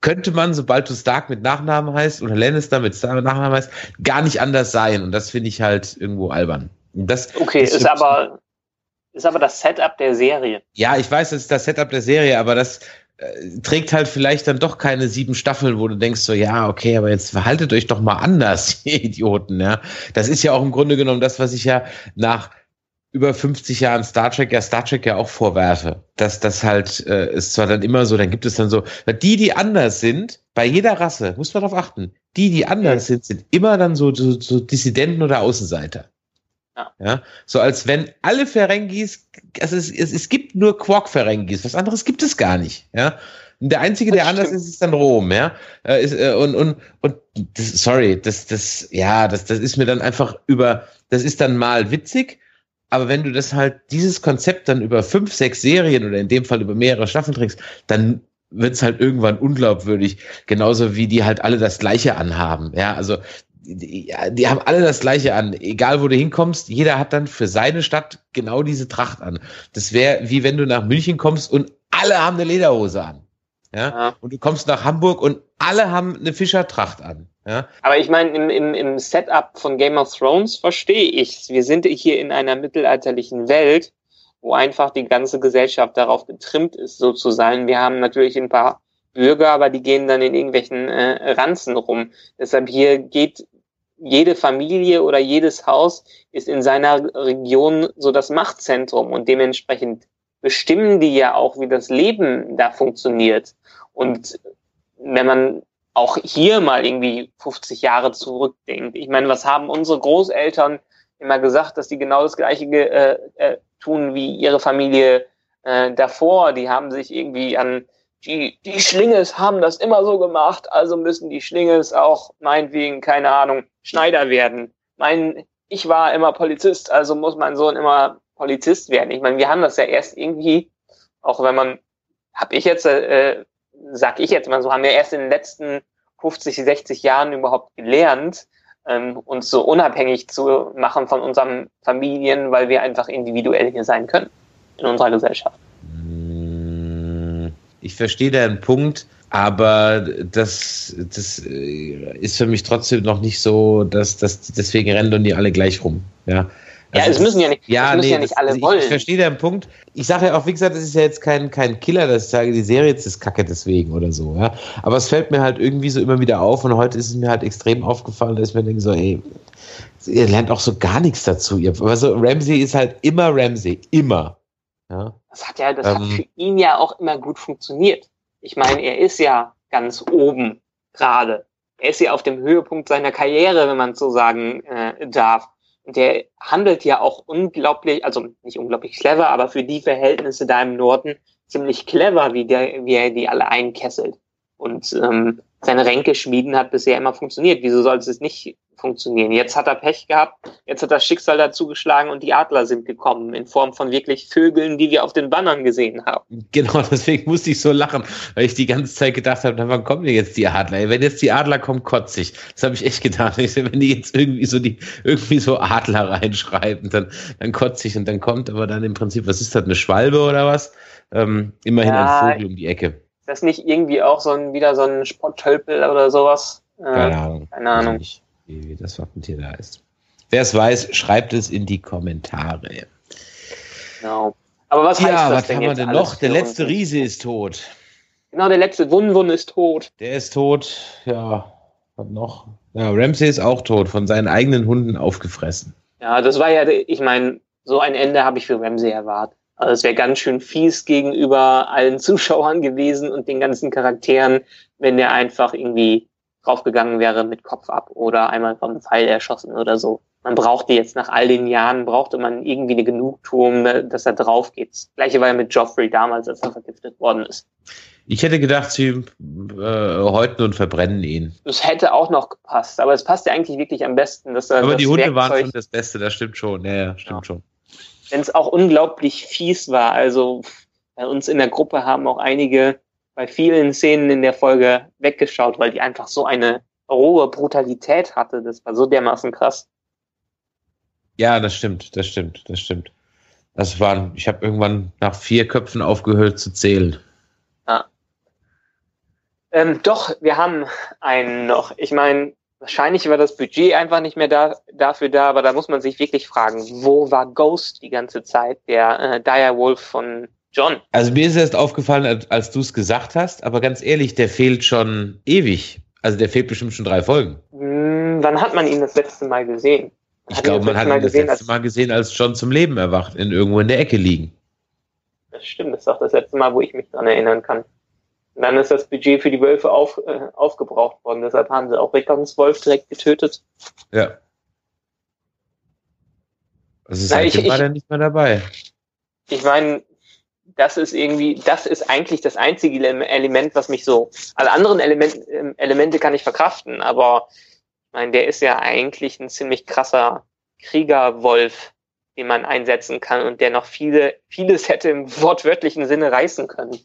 könnte man, sobald du Stark mit Nachnamen heißt oder Lannister mit Nachnamen heißt, gar nicht anders sein. Und das finde ich halt irgendwo albern. Das, okay, das ist aber, ist aber das Setup der Serie. Ja, ich weiß, das ist das Setup der Serie, aber das äh, trägt halt vielleicht dann doch keine sieben Staffeln, wo du denkst so, ja, okay, aber jetzt verhaltet euch doch mal anders, [laughs] ihr Idioten, ja. Das ist ja auch im Grunde genommen das, was ich ja nach über 50 Jahren Star Trek ja Star Trek ja auch vorwerfe, dass das halt äh, ist zwar dann immer so, dann gibt es dann so die, die anders sind, bei jeder Rasse muss man darauf achten, die, die anders sind, sind immer dann so, so, so Dissidenten oder Außenseiter. Ja. ja. So als wenn alle Ferengis, also es, es, es gibt nur Quark-Ferengis, was anderes gibt es gar nicht. Ja. Und der einzige, der anders ist, ist dann Rom, ja. Äh, ist, äh, und, und, und das, sorry, das, das, ja, das, das ist mir dann einfach über, das ist dann mal witzig, aber wenn du das halt, dieses Konzept dann über fünf, sechs Serien oder in dem Fall über mehrere Staffeln trägst, dann wird's halt irgendwann unglaubwürdig, genauso wie die halt alle das Gleiche anhaben. Ja, also die, die haben alle das Gleiche an. Egal, wo du hinkommst, jeder hat dann für seine Stadt genau diese Tracht an. Das wäre wie wenn du nach München kommst und alle haben eine Lederhose an. Ja? ja. Und du kommst nach Hamburg und alle haben eine Fischertracht an. Ja? Aber ich meine, im, im, im Setup von Game of Thrones verstehe ich's. Wir sind hier in einer mittelalterlichen Welt, wo einfach die ganze Gesellschaft darauf getrimmt ist, so zu sein. Wir haben natürlich ein paar Bürger, aber die gehen dann in irgendwelchen äh, Ranzen rum. Deshalb hier geht jede Familie oder jedes Haus ist in seiner Region so das Machtzentrum und dementsprechend bestimmen die ja auch, wie das Leben da funktioniert. Und wenn man auch hier mal irgendwie 50 Jahre zurückdenkt, ich meine, was haben unsere Großeltern immer gesagt, dass die genau das Gleiche äh, äh, tun wie ihre Familie äh, davor? Die haben sich irgendwie an die, die Schlinges haben das immer so gemacht, also müssen die Schlinges auch meinetwegen, keine Ahnung, Schneider werden. Mein, ich war immer Polizist, also muss mein Sohn immer Polizist werden. Ich meine, wir haben das ja erst irgendwie, auch wenn man, hab ich jetzt, äh, sag ich jetzt mal so, haben wir erst in den letzten 50, 60 Jahren überhaupt gelernt, ähm, uns so unabhängig zu machen von unseren Familien, weil wir einfach individuell hier sein können in unserer Gesellschaft. Ich verstehe deinen Punkt, aber das, das äh, ist für mich trotzdem noch nicht so, dass, dass deswegen rennen und die alle gleich rum. Ja. Also ja, es müssen ja nicht, ja, müssen nee, ja nicht alle das, wollen. Ich, ich verstehe deinen Punkt. Ich sage ja auch, wie gesagt, das ist ja jetzt kein, kein Killer, dass ich sage, die Serie jetzt ist kacke deswegen oder so. Ja? Aber es fällt mir halt irgendwie so immer wieder auf und heute ist es mir halt extrem aufgefallen, dass ich mir denke so, ey, ihr lernt auch so gar nichts dazu. Also Ramsey ist halt immer Ramsey, immer. Ja. Das hat ja, das ähm, hat für ihn ja auch immer gut funktioniert. Ich meine, er ist ja ganz oben gerade. Er ist ja auf dem Höhepunkt seiner Karriere, wenn man so sagen äh, darf. Und der handelt ja auch unglaublich, also nicht unglaublich clever, aber für die Verhältnisse da im Norden ziemlich clever, wie, der, wie er die alle einkesselt. Und ähm, seine Ränke schmieden hat bisher immer funktioniert. Wieso soll es nicht funktionieren? Jetzt hat er Pech gehabt, jetzt hat das Schicksal dazu geschlagen und die Adler sind gekommen in Form von wirklich Vögeln, die wir auf den Bannern gesehen haben. Genau, [laughs] deswegen musste ich so lachen, weil ich die ganze Zeit gedacht habe, wann kommen denn jetzt die Adler? Wenn jetzt die Adler kommen, kotze ich. Das habe ich echt gedacht. Ich, [laughs] wenn die jetzt irgendwie so die irgendwie so Adler reinschreiben, dann, dann kotze ich und dann kommt aber dann im Prinzip, was ist das, eine Schwalbe oder was? Ähm, immerhin ja, ein Vogel um die Ecke. Ist das nicht irgendwie auch so ein, wieder so ein Sporttölpel oder sowas? Äh, keine Ahnung. Keine Ahnung. Nicht, wie das Wappentier da ist. Wer es weiß, schreibt es in die Kommentare. Genau. Aber was ja, heißt das was denn haben wir denn noch? Der letzte? Riese ist tot. Genau, der letzte Wun Wun ist tot. Der ist tot. Ja, was noch? Ja, Ramsey ist auch tot, von seinen eigenen Hunden aufgefressen. Ja, das war ja, ich meine, so ein Ende habe ich für Ramsey erwartet. Also es wäre ganz schön fies gegenüber allen [laughs] Zuschauern gewesen und den ganzen Charakteren, wenn der einfach irgendwie draufgegangen wäre mit Kopf ab oder einmal vom Pfeil erschossen oder so. Man brauchte jetzt nach all den Jahren, brauchte man irgendwie eine Genugtuung, ne, dass er drauf geht. Das Gleiche war ja mit Joffrey damals, als er vergiftet worden ist. Ich hätte gedacht, sie äh, häuten und verbrennen ihn. Das hätte auch noch gepasst, aber es passt ja eigentlich wirklich am besten, dass er Aber das die Hunde waren Werkzeug- schon das Beste, das stimmt schon. Ja, ja stimmt Ja. schon. wenn es auch unglaublich fies war. Also bei uns in der Gruppe haben auch einige bei vielen Szenen in der Folge weggeschaut, weil die einfach so eine rohe Brutalität hatte. Das war so dermaßen krass. Ja, das stimmt, das stimmt, das stimmt. Das waren, ich habe irgendwann nach vier Köpfen aufgehört zu zählen. Ähm, doch, wir haben einen noch. Ich meine, wahrscheinlich war das Budget einfach nicht mehr da, dafür da, aber da muss man sich wirklich fragen, wo war Ghost die ganze Zeit, der äh, Direwolf von John? Also mir ist erst aufgefallen, als, du es gesagt hast, aber ganz ehrlich, der fehlt schon ewig. Also der fehlt bestimmt schon drei Folgen. Hm, wann hat man ihn das letzte Mal gesehen? Ich Hat glaube, ihn man hat ihn das gesehen, letzte Mal gesehen, als John zum Leben erwacht, in irgendwo in der Ecke liegen. Das stimmt, das ist auch das letzte Mal, wo ich mich dran erinnern kann. Und dann ist das Budget für die Wölfe auf, äh, aufgebraucht worden. Deshalb haben sie auch Rickons Wolf direkt getötet. Ja. Also Na, ich- seitdem war ich- er nicht mehr dabei. Ich meine, das ist irgendwie, das ist eigentlich das einzige Ele- Element, was mich so. Alle anderen Element, ähm, Elemente kann ich verkraften, aber ich meine, der ist ja eigentlich ein ziemlich krasser Kriegerwolf, den man einsetzen kann und der noch viele, vieles [laughs] hätte im wortwörtlichen Sinne reißen können.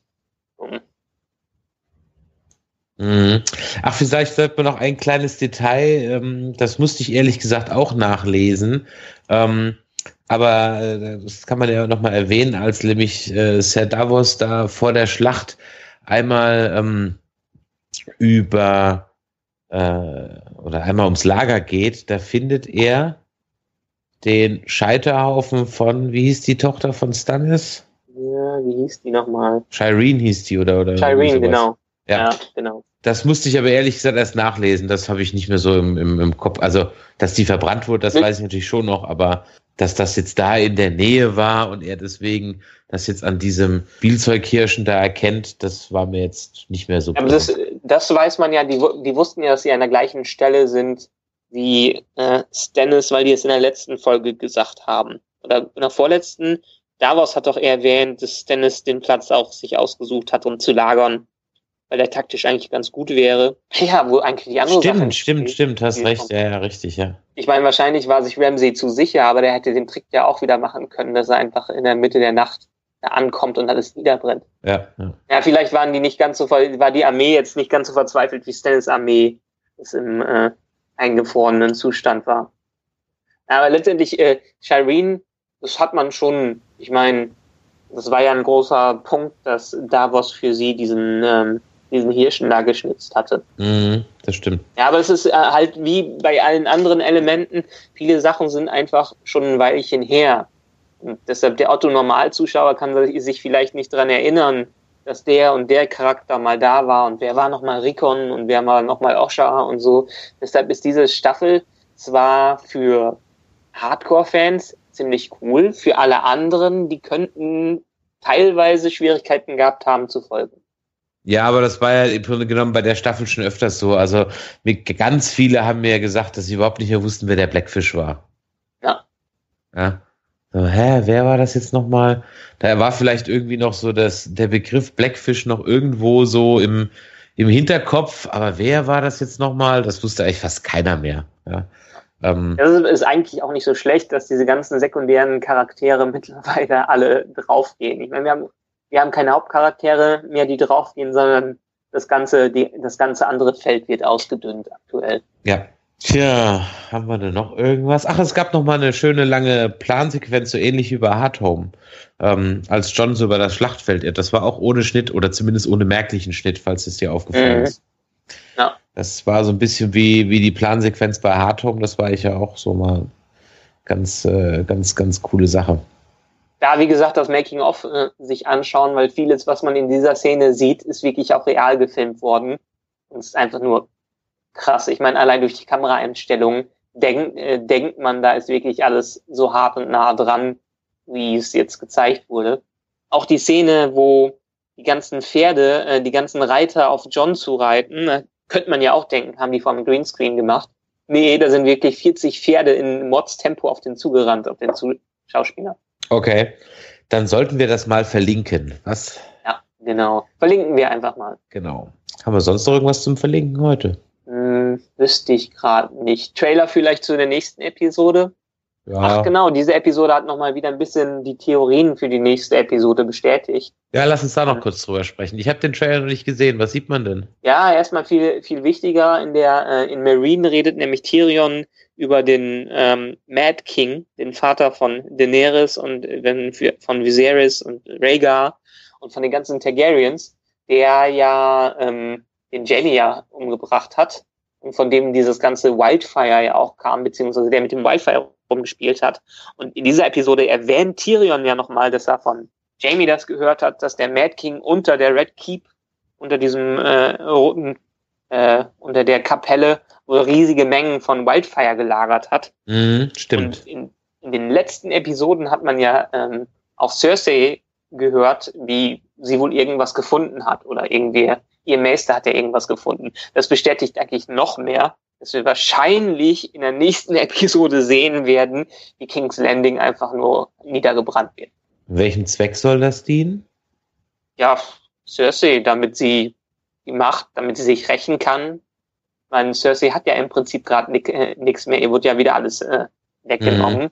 Mhm. Ach, vielleicht sollte man noch ein kleines Detail, ähm, das musste ich ehrlich gesagt auch nachlesen. Ähm, aber äh, das kann man ja nochmal erwähnen, als nämlich äh, Sir Davos da vor der Schlacht einmal ähm, über äh, oder einmal ums Lager geht, da findet er den Scheiterhaufen von, wie hieß die Tochter von Stannis? ja, wie hieß die nochmal? Shireen hieß die oder oder Shireen, genau. Ja. ja, genau. Das musste ich aber ehrlich gesagt erst nachlesen. Das habe ich nicht mehr so im, im, im Kopf. Also, dass die verbrannt wurde, das Nee. weiß ich natürlich schon noch, aber dass das jetzt da in der Nähe war und er deswegen das jetzt an diesem Spielzeughirschen da erkennt, das war mir jetzt nicht mehr so Aber das, das weiß man ja, die, die wussten ja, dass sie an der gleichen Stelle sind wie äh, Stannis, weil die es in der letzten Folge gesagt haben. Oder in der vorletzten. Davos hat doch erwähnt, dass Stannis den Platz auch sich ausgesucht hat, um zu lagern, weil der taktisch eigentlich ganz gut wäre. [laughs] Ja, wo eigentlich die andere Sache Stimmt, ins stimmt, Spiel- stimmt, hast recht, kommt. ja, ja, richtig, ja. Ich meine, wahrscheinlich war sich Ramsey zu sicher, aber der hätte den Trick ja auch wieder machen können, dass er einfach in der Mitte der Nacht da ankommt und alles niederbrennt. Ja, ja. Ja, vielleicht waren die nicht ganz so ver war die Armee jetzt nicht ganz so verzweifelt wie Stannis Armee, das im äh, eingefrorenen Zustand war. Aber letztendlich, äh, Shireen, das hat man schon, ich meine, das war ja ein großer Punkt, dass Davos für sie diesen, ähm, diesen Hirschen da geschnitzt hatte. Mhm, das stimmt. Ja, aber es ist äh, halt wie bei allen anderen Elementen, viele Sachen sind einfach schon ein Weilchen her. Und deshalb der Otto-Normalzuschauer kann sich vielleicht nicht dran erinnern, dass der und der Charakter mal da war und wer war nochmal Rickon und wer war nochmal Osha und so. Deshalb ist diese Staffel zwar für Hardcore-Fans ziemlich cool, für alle anderen, die könnten teilweise Schwierigkeiten gehabt haben zu folgen. Ja, aber das war ja im Grunde genommen bei der Staffel schon öfters so. Also ganz viele haben mir ja gesagt, dass sie überhaupt nicht mehr wussten, wer der Blackfish war. Ja. Ja. So, hä, wer war das jetzt nochmal? Da war vielleicht irgendwie noch so das, der Begriff Blackfish noch irgendwo so im, im Hinterkopf, aber wer war das jetzt nochmal? Das wusste eigentlich fast keiner mehr. Ja. Ähm, das ist eigentlich auch nicht so schlecht, dass diese ganzen sekundären Charaktere [laughs] mittlerweile alle draufgehen. Ich meine, wir haben, wir haben keine Hauptcharaktere mehr, die draufgehen, sondern das ganze, die, das ganze andere Feld wird ausgedünnt aktuell. Ja. Tja, haben wir denn noch irgendwas? Ach, es gab noch mal eine schöne lange Plansequenz, so ähnlich wie bei Hard Home, ähm, als John so über das Schlachtfeld irrt. Das war auch ohne Schnitt oder zumindest ohne merklichen Schnitt, falls es dir aufgefallen mhm. ist. Ja. Das war so ein bisschen wie, wie die Plansequenz bei Hard Home. Das war ich ja auch so mal ganz, äh, ganz, ganz coole Sache. Da, wie gesagt, das Making-of äh, sich anschauen, weil vieles, was man in dieser Szene sieht, ist wirklich auch real gefilmt worden. Und es ist einfach nur krass. Ich meine, allein durch die Kameraeinstellungen denk, äh, denkt man, da ist wirklich alles so hart und nah dran, wie es jetzt gezeigt wurde. Auch die Szene, wo die ganzen Pferde, äh, die ganzen Reiter auf John zu reiten, äh, könnte man ja auch denken, haben die vom Greenscreen gemacht. Nee, da sind wirklich 40 Pferde in Mods-Tempo auf den zugerannt, auf den Schauspieler. Okay, dann sollten wir das mal verlinken. Was? Ja, genau. Verlinken wir einfach mal. Genau. Haben wir sonst noch irgendwas zum Verlinken heute? Hm, wüsste ich gerade nicht. Trailer vielleicht zu der nächsten Episode? Ja. Ach genau, diese Episode hat nochmal wieder ein bisschen die Theorien für die nächste Episode bestätigt. Ja, lass uns da noch kurz drüber sprechen. Ich habe den Trailer noch nicht gesehen. Was sieht man denn? Ja, erstmal viel, viel wichtiger. In der äh, in Marine redet nämlich Tyrion über den ähm, Mad King, den Vater von Daenerys und wenn, von Viserys und Rhaegar und von den ganzen Targaryens, der ja ähm, den Jamie ja umgebracht hat und von dem dieses ganze Wildfire ja auch kam, beziehungsweise der mit dem Wildfire rumgespielt hat. Und in dieser Episode erwähnt Tyrion ja nochmal, dass er von Jamie das gehört hat, dass der Mad King unter der Red Keep, unter diesem äh, roten, äh, unter der Kapelle, wohl riesige Mengen von Wildfire gelagert hat. Mhm, stimmt. Und in, in den letzten Episoden hat man ja ähm, auch Cersei gehört, wie sie wohl irgendwas gefunden hat oder irgendwie ihr Meister hat ja irgendwas gefunden. Das bestätigt eigentlich noch mehr, dass wir wahrscheinlich in der nächsten [laughs] Episode sehen werden, wie King's Landing einfach nur niedergebrannt wird. Welchem Zweck soll das dienen? Ja, Cersei, damit sie die Macht, damit sie sich rächen kann. Weil Cersei hat ja im Prinzip gerade nichts äh, mehr, ihr wird ja wieder alles äh, weggenommen. Mhm.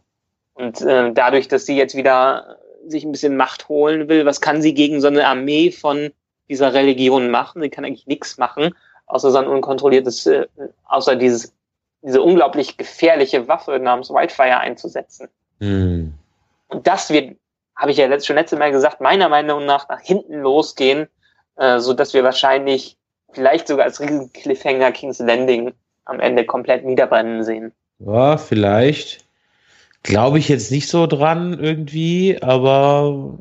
Und äh, dadurch, dass sie jetzt wieder sich ein bisschen Macht holen will, was kann sie gegen so eine Armee von dieser Religion machen? Sie kann eigentlich nichts machen außer sein unkontrolliertes, äh, außer dieses, diese unglaublich gefährliche Waffe namens Wildfire einzusetzen. Mhm. Und das wird, habe ich ja letzt, schon letzte Mal gesagt, meiner Meinung nach nach hinten losgehen, äh, so dass wir wahrscheinlich vielleicht sogar als riesen Cliffhanger King's Landing am Ende komplett niederbrennen sehen. Ja, vielleicht. Glaube ich jetzt nicht so dran irgendwie, aber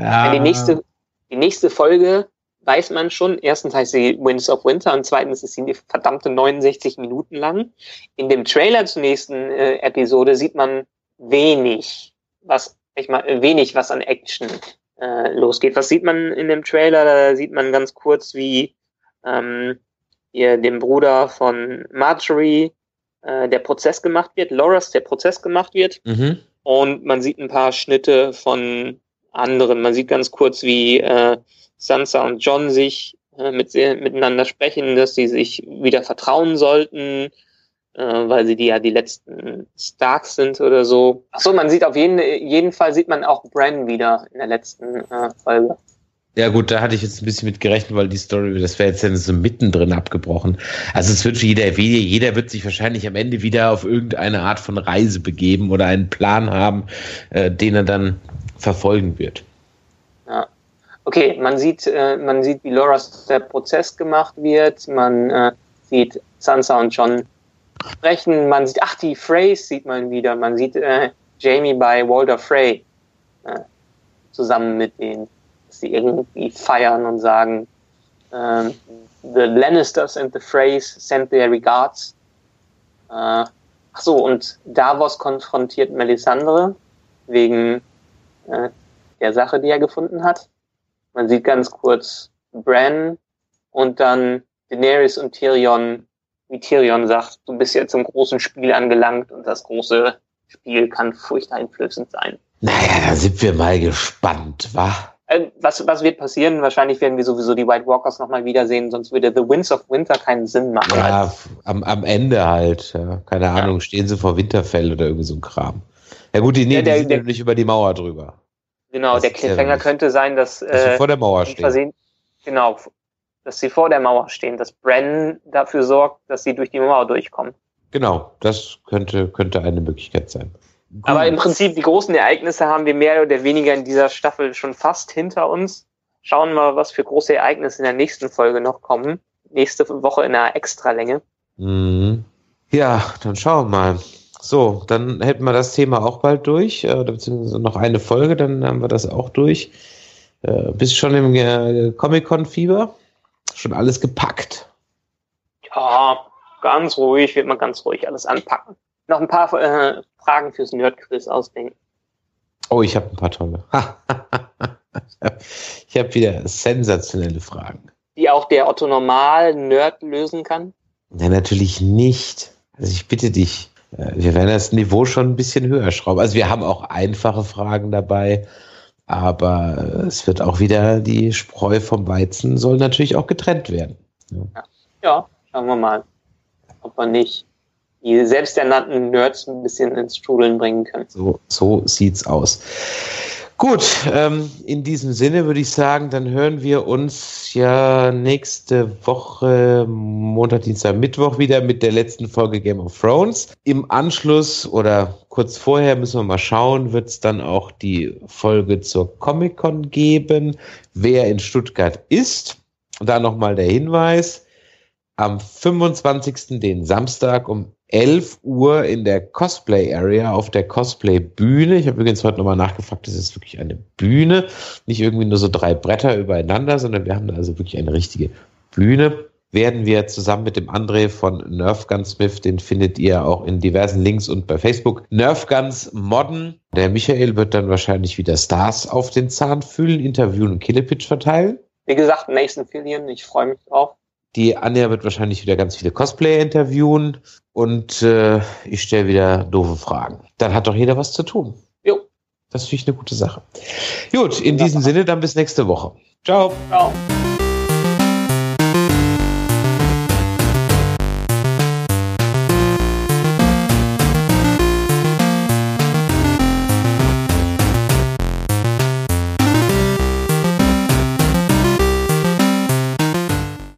ja. Die nächste, die nächste Folge weiß man schon, erstens heißt sie Winds of Winter und zweitens ist sie verdammte 69 Minuten lang. In dem Trailer zur nächsten äh, Episode sieht man wenig, was, ich mal, wenig, was an Action äh, losgeht. Was sieht man in dem Trailer? Da sieht man ganz kurz, wie ähm, hier dem Bruder von Marjorie äh, der Prozess gemacht wird, Loras der Prozess gemacht wird. Mhm. Und man sieht ein paar Schnitte von anderen. Man sieht ganz kurz, wie äh, Sansa und John sich äh, mit, miteinander sprechen, dass sie sich wieder vertrauen sollten, äh, weil sie die ja die letzten Starks sind oder so. Achso, man sieht auf jeden, jeden Fall sieht man auch Bran wieder in der letzten äh, Folge. Ja gut, da hatte ich jetzt ein bisschen mit gerechnet, weil die Story, das wäre jetzt dann so mittendrin abgebrochen. Also es wird für jeder, jeder wird sich wahrscheinlich am Ende wieder auf irgendeine Art von Reise begeben oder einen Plan haben, äh, den er dann verfolgen wird. Ja. Okay, man sieht, äh, man sieht, wie Loras der Prozess gemacht wird, man äh, sieht Sansa und John sprechen, man sieht, ach, die Freys sieht man wieder, man sieht äh, Jamie bei Walter Frey äh, zusammen mit denen, dass sie irgendwie feiern und sagen, ähm, the Lannisters and the Freys send their regards. Äh, ach so, und Davos konfrontiert Melisandre wegen äh, der Sache, die er gefunden hat. Man sieht ganz kurz Bran und dann Daenerys und Tyrion, wie Tyrion sagt, du bist jetzt im großen Spiel angelangt und das große Spiel kann furchteinflößend sein. Naja, da sind wir mal gespannt, wa? Äh, was, was wird passieren? Wahrscheinlich werden wir sowieso die White Walkers nochmal wiedersehen, sonst würde The Winds of Winter keinen Sinn machen. Ja, am, am Ende halt. Ja. Keine ja. Ahnung, stehen sie vor Winterfell oder irgendwie so ein Kram. Ja gut, die, nee, ja, der, die sind der, nicht über die Mauer drüber. Genau, das der Cliffhanger könnte sein, dass, dass äh, sie vor der Mauer stehen. Versehen, genau, dass sie vor der Mauer stehen, dass Bren dafür sorgt, dass sie durch die Mauer durchkommen. Genau, das könnte, könnte eine Möglichkeit sein. Gut. Aber im Prinzip die großen Ereignisse haben wir mehr oder weniger in dieser Staffel schon fast hinter uns. Schauen wir mal, was für große Ereignisse in der nächsten Folge noch kommen. Nächste Woche in einer Extralänge. Mhm. Ja, dann schauen wir mal. So, dann hätten wir das Thema auch bald durch, äh, beziehungsweise noch eine Folge, dann haben wir das auch durch. Äh, bist schon im äh, Comic-Con-Fieber? Schon alles gepackt? Ja, ganz ruhig, wird man ganz ruhig alles anpacken. Noch ein paar äh, Fragen fürs Nerd-Quiz ausdenken. Oh, ich habe ein paar tolle. [laughs] ich habe wieder sensationelle Fragen. Die auch der Otto Normal-Nerd lösen kann? Ja, natürlich nicht. Also ich bitte dich, wir werden das Niveau schon ein bisschen höher schrauben. Also wir haben auch einfache Fragen dabei, aber es wird auch wieder die Spreu vom Weizen soll natürlich auch getrennt werden. Ja, ja schauen wir mal, ob wir nicht die selbsternannten Nerds ein bisschen ins Strudeln bringen können. So, so sieht's aus. Gut, ähm, in diesem Sinne würde ich sagen, dann hören wir uns ja nächste Woche, Montag, Dienstag, Mittwoch wieder mit der letzten Folge Game of Thrones. Im Anschluss oder kurz vorher müssen wir mal schauen, wird es dann auch die Folge zur Comic-Con geben, wer in Stuttgart ist. Und da nochmal der Hinweis, am 25. den Samstag um 11 Uhr in der Cosplay Area auf der Cosplay Bühne. Ich habe übrigens heute nochmal nachgefragt, das ist wirklich eine Bühne, nicht irgendwie nur so drei Bretter übereinander, sondern wir haben da also wirklich eine richtige Bühne. Werden wir zusammen mit dem André von Nerf Smith, den findet ihr auch in diversen Links und bei Facebook, Nerf modden. Der Michael wird dann wahrscheinlich wieder Stars auf den Zahn fühlen, interviewen und Killepitch verteilen. Wie gesagt, Nathan Fillion, ich freue mich drauf. Die Anja wird wahrscheinlich wieder ganz viele Cosplayer interviewen und äh, ich stelle wieder doofe Fragen. Dann hat doch jeder was zu tun. Jo. Das finde ich eine gute Sache. Gut, in diesem Sinne dann bis nächste Woche. Ciao. Ciao.